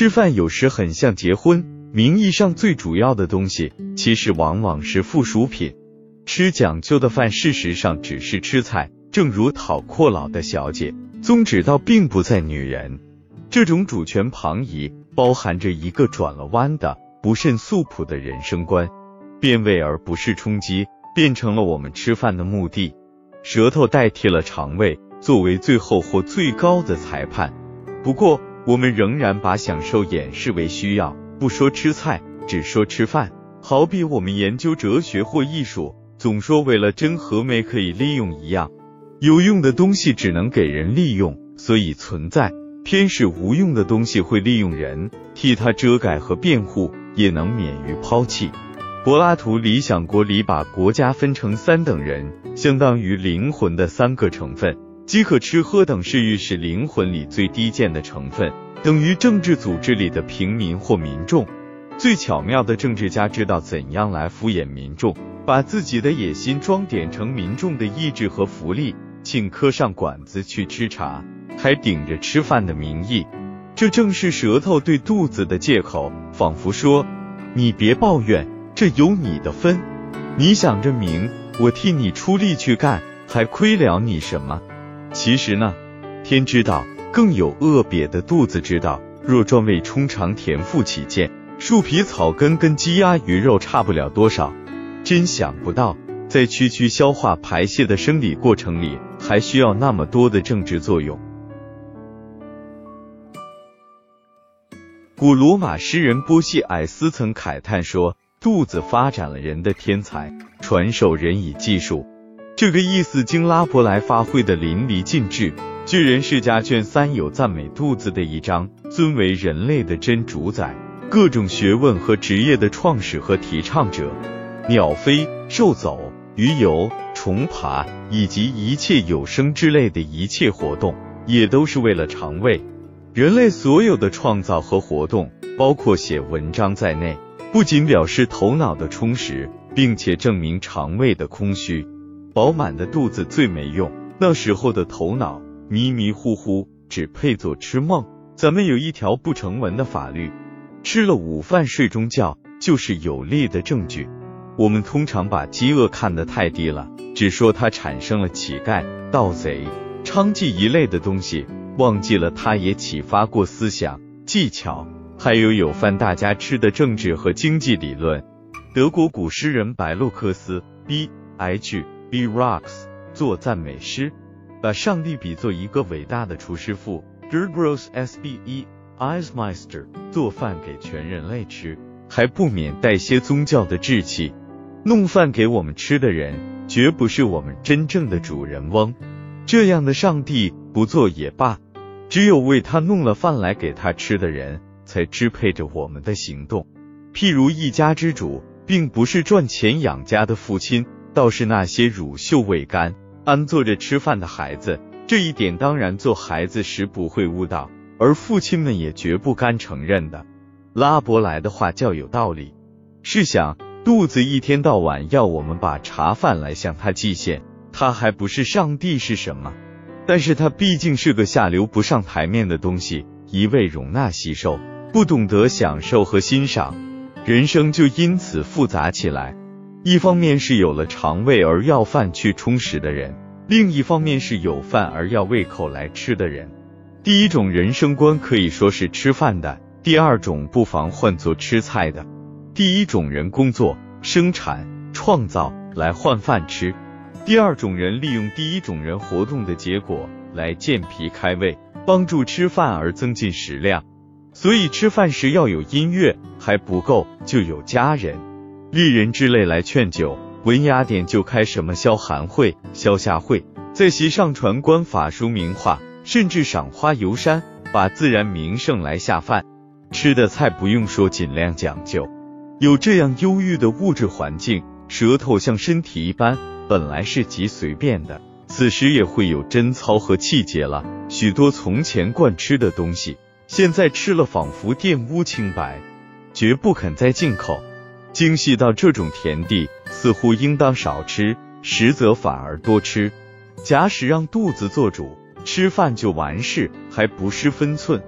吃饭有时很像结婚，名义上最主要的东西，其实往往是附属品。吃讲究的饭，事实上只是吃菜。正如讨阔佬的小姐，宗旨倒并不在女人。这种主权旁移，包含着一个转了弯的、不甚素朴的人生观，变味而不是冲击，变成了我们吃饭的目的。舌头代替了肠胃，作为最后或最高的裁判。不过，我们仍然把享受掩饰为需要，不说吃菜，只说吃饭。好比我们研究哲学或艺术，总说为了真和美可以利用一样。有用的东西只能给人利用，所以存在；偏使无用的东西会利用人，替他遮盖和辩护，也能免于抛弃。柏拉图《理想国》里把国家分成三等人，相当于灵魂的三个成分。饥渴、吃喝等嗜欲是灵魂里最低贱的成分，等于政治组织里的平民或民众。最巧妙的政治家知道怎样来敷衍民众，把自己的野心装点成民众的意志和福利。请客上馆子去吃茶，还顶着吃饭的名义，这正是舌头对肚子的借口，仿佛说：“你别抱怨，这有你的分。你想着明，我替你出力去干，还亏了你什么？其实呢，天知道，更有恶瘪的肚子知道。若专为充肠填腹起见，树皮草根跟鸡鸭鱼肉差不了多少。真想不到，在区区消化排泄的生理过程里。还需要那么多的政治作用。古罗马诗人波西埃斯曾慨叹说：“肚子发展了人的天才，传授人以技术。”这个意思经拉伯莱发挥的淋漓尽致。巨人世家卷三有赞美肚子的一章，尊为人类的真主宰，各种学问和职业的创始和提倡者。鸟飞、兽走、鱼游。虫爬以及一切有生之类的一切活动，也都是为了肠胃。人类所有的创造和活动，包括写文章在内，不仅表示头脑的充实，并且证明肠胃的空虚。饱满的肚子最没用，那时候的头脑迷迷糊糊，只配做吃梦。咱们有一条不成文的法律，吃了午饭睡中觉，就是有力的证据。我们通常把饥饿看得太低了。只说它产生了乞丐、盗贼、娼妓一类的东西，忘记了它也启发过思想、技巧，还有有犯大家吃的政治和经济理论。德国古诗人白洛克斯 （B.H.） H. B. Rocks） 做赞美诗，把上帝比作一个伟大的厨师傅 g e r g r o s S. B. E. Eismeister） 做饭给全人类吃，还不免带些宗教的志气。弄饭给我们吃的人，绝不是我们真正的主人翁。这样的上帝不做也罢，只有为他弄了饭来给他吃的人，才支配着我们的行动。譬如一家之主，并不是赚钱养家的父亲，倒是那些乳臭未干、安坐着吃饭的孩子。这一点当然做孩子时不会悟到，而父亲们也绝不甘承认的。拉伯莱的话较有道理。试想。肚子一天到晚要我们把茶饭来向他祭献，他还不是上帝是什么？但是他毕竟是个下流不上台面的东西，一味容纳吸收，不懂得享受和欣赏，人生就因此复杂起来。一方面是有了肠胃而要饭去充实的人，另一方面是有饭而要胃口来吃的人。第一种人生观可以说是吃饭的，第二种不妨换作吃菜的。第一种人工作、生产、创造来换饭吃；第二种人利用第一种人活动的结果来健脾开胃，帮助吃饭而增进食量。所以吃饭时要有音乐还不够，就有家人、丽人之类来劝酒。文雅点就开什么消寒会、消夏会，在席上传观法书名画，甚至赏花游山，把自然名胜来下饭。吃的菜不用说，尽量讲究。有这样忧郁的物质环境，舌头像身体一般，本来是极随便的，此时也会有贞操和气节了。许多从前惯吃的东西，现在吃了仿佛玷污清白，绝不肯再进口。精细到这种田地，似乎应当少吃，实则反而多吃。假使让肚子做主，吃饭就完事，还不失分寸。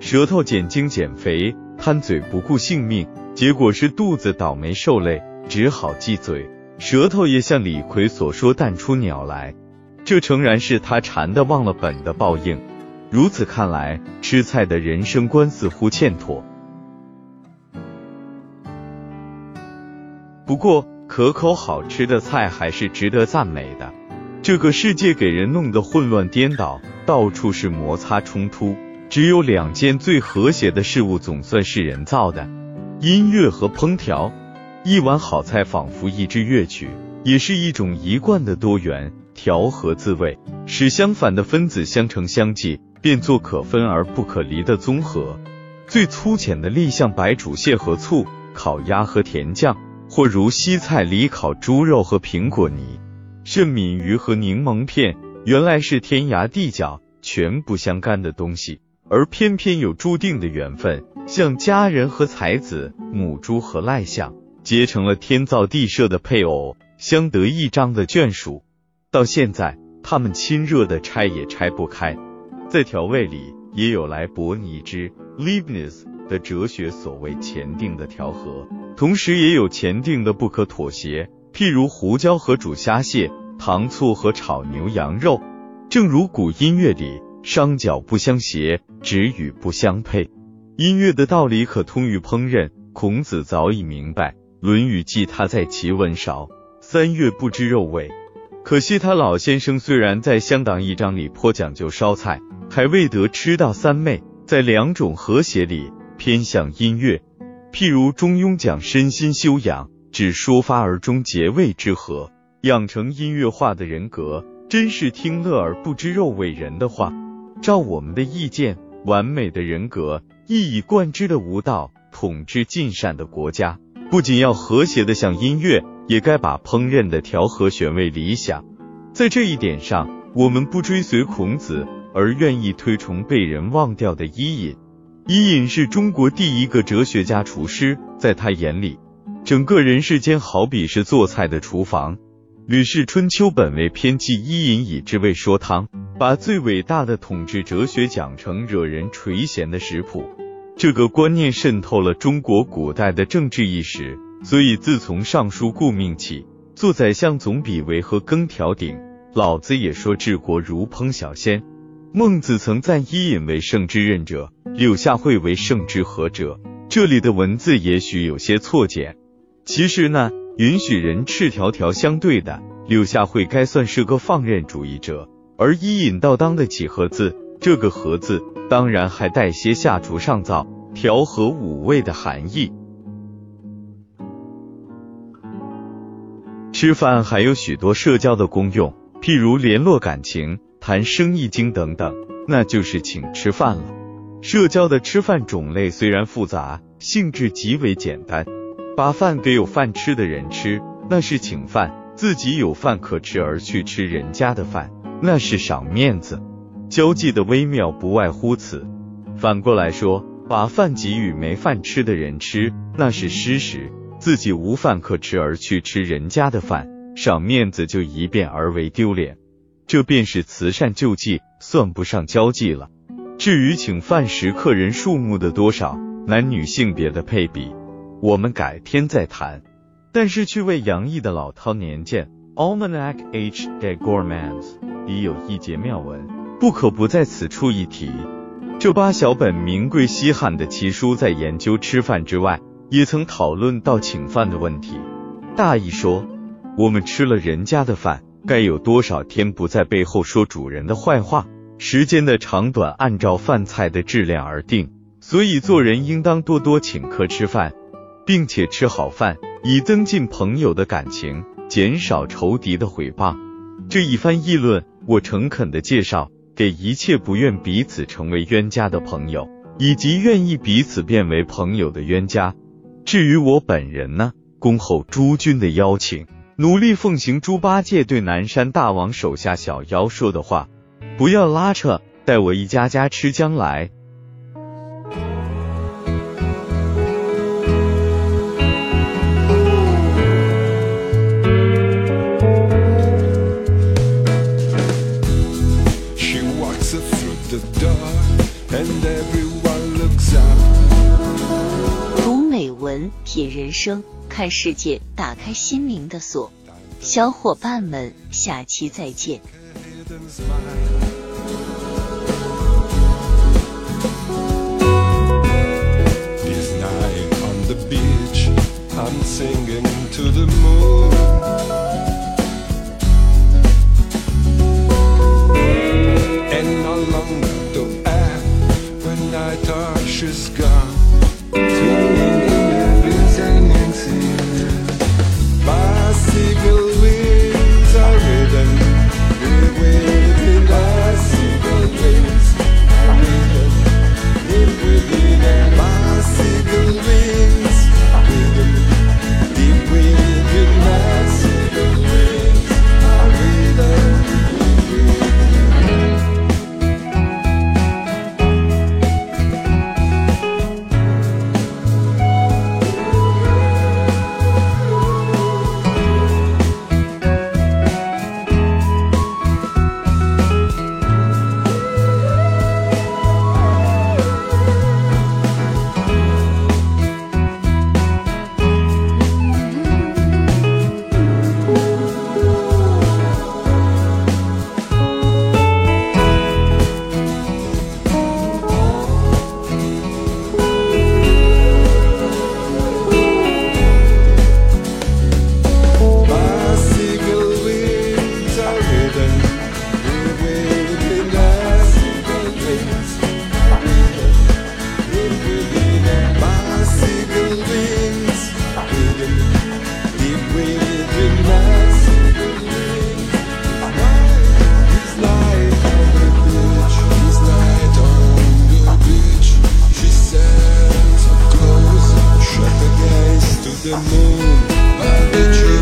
舌头减精减肥，贪嘴不顾性命，结果是肚子倒霉受累，只好忌嘴。舌头也像李逵所说淡出鸟来，这诚然是他馋的忘了本的报应。如此看来，吃菜的人生观似乎欠妥。不过，可口好吃的菜还是值得赞美的。这个世界给人弄得混乱颠倒，到处是摩擦冲突，只有两件最和谐的事物总算是人造的：音乐和烹调。一碗好菜仿佛一支乐曲，也是一种一贯的多元调和滋味，使相反的分子相乘相济，变作可分而不可离的综合。最粗浅的例，像白煮蟹和醋，烤鸭和甜酱，或如西菜里烤猪肉和苹果泥，甚敏鱼和柠檬片，原来是天涯地角全不相干的东西，而偏偏有注定的缘分，像佳人和才子，母猪和赖象。结成了天造地设的配偶，相得益彰的眷属。到现在，他们亲热的拆也拆不开。在调味里，也有莱博尼之 Leibniz 的哲学所谓前定的调和，同时也有前定的不可妥协。譬如胡椒和煮虾蟹，糖醋和炒牛羊肉。正如古音乐里，商角不相携，止语不相配。音乐的道理可通于烹饪，孔子早已明白。《论语》记他在齐文韶三月不知肉味，可惜他老先生虽然在乡党一章里颇讲究烧菜，还未得吃到三昧。在两种和谐里偏向音乐，譬如中庸讲身心修养，指说发而终结谓之和，养成音乐化的人格，真是听乐而不知肉味人的话。照我们的意见，完美的人格，一以贯之的无道，统治尽善的国家。不仅要和谐的像音乐，也该把烹饪的调和选为理想。在这一点上，我们不追随孔子，而愿意推崇被人忘掉的伊尹。伊尹是中国第一个哲学家厨师，在他眼里，整个人世间好比是做菜的厨房。《吕氏春秋》本为偏记伊尹以之为说汤，把最伟大的统治哲学讲成惹人垂涎的食谱。这个观念渗透了中国古代的政治意识，所以自从尚书顾命起，做宰相总比为和羹调鼎。老子也说治国如烹小鲜。孟子曾赞伊尹为圣之任者，柳下惠为圣之和者。这里的文字也许有些错简。其实呢，允许人赤条条相对的柳下惠该算是个放任主义者，而伊尹倒当得起和字。这个和字。当然还带些下厨上灶、调和五味的含义。吃饭还有许多社交的功用，譬如联络感情、谈生意经等等，那就是请吃饭了。社交的吃饭种类虽然复杂，性质极为简单。把饭给有饭吃的人吃，那是请饭；自己有饭可吃而去吃人家的饭，那是赏面子。交际的微妙不外乎此。反过来说，把饭给予没饭吃的人吃，那是施食；自己无饭可吃而去吃人家的饭，赏面子就一变而为丢脸。这便是慈善救济，算不上交际了。至于请饭时客人数目的多少，男女性别的配比，我们改天再谈。但是趣味洋溢的老饕年鉴《Almanac H. de Gourmands》里有一节妙文。不可不在此处一提。这八小本名贵稀罕的奇书，在研究吃饭之外，也曾讨论到请饭的问题。大意说，我们吃了人家的饭，该有多少天不在背后说主人的坏话？时间的长短按照饭菜的质量而定，所以做人应当多多请客吃饭，并且吃好饭，以增进朋友的感情，减少仇敌的毁谤。这一番议论，我诚恳的介绍。给一切不愿彼此成为冤家的朋友，以及愿意彼此变为朋友的冤家。至于我本人呢，恭候诸君的邀请，努力奉行猪八戒对南山大王手下小妖说的话，不要拉扯，带我一家家吃将来。读美文，品人生，看世界，打开心灵的锁。小伙伴们，下期再见。the moon, moon.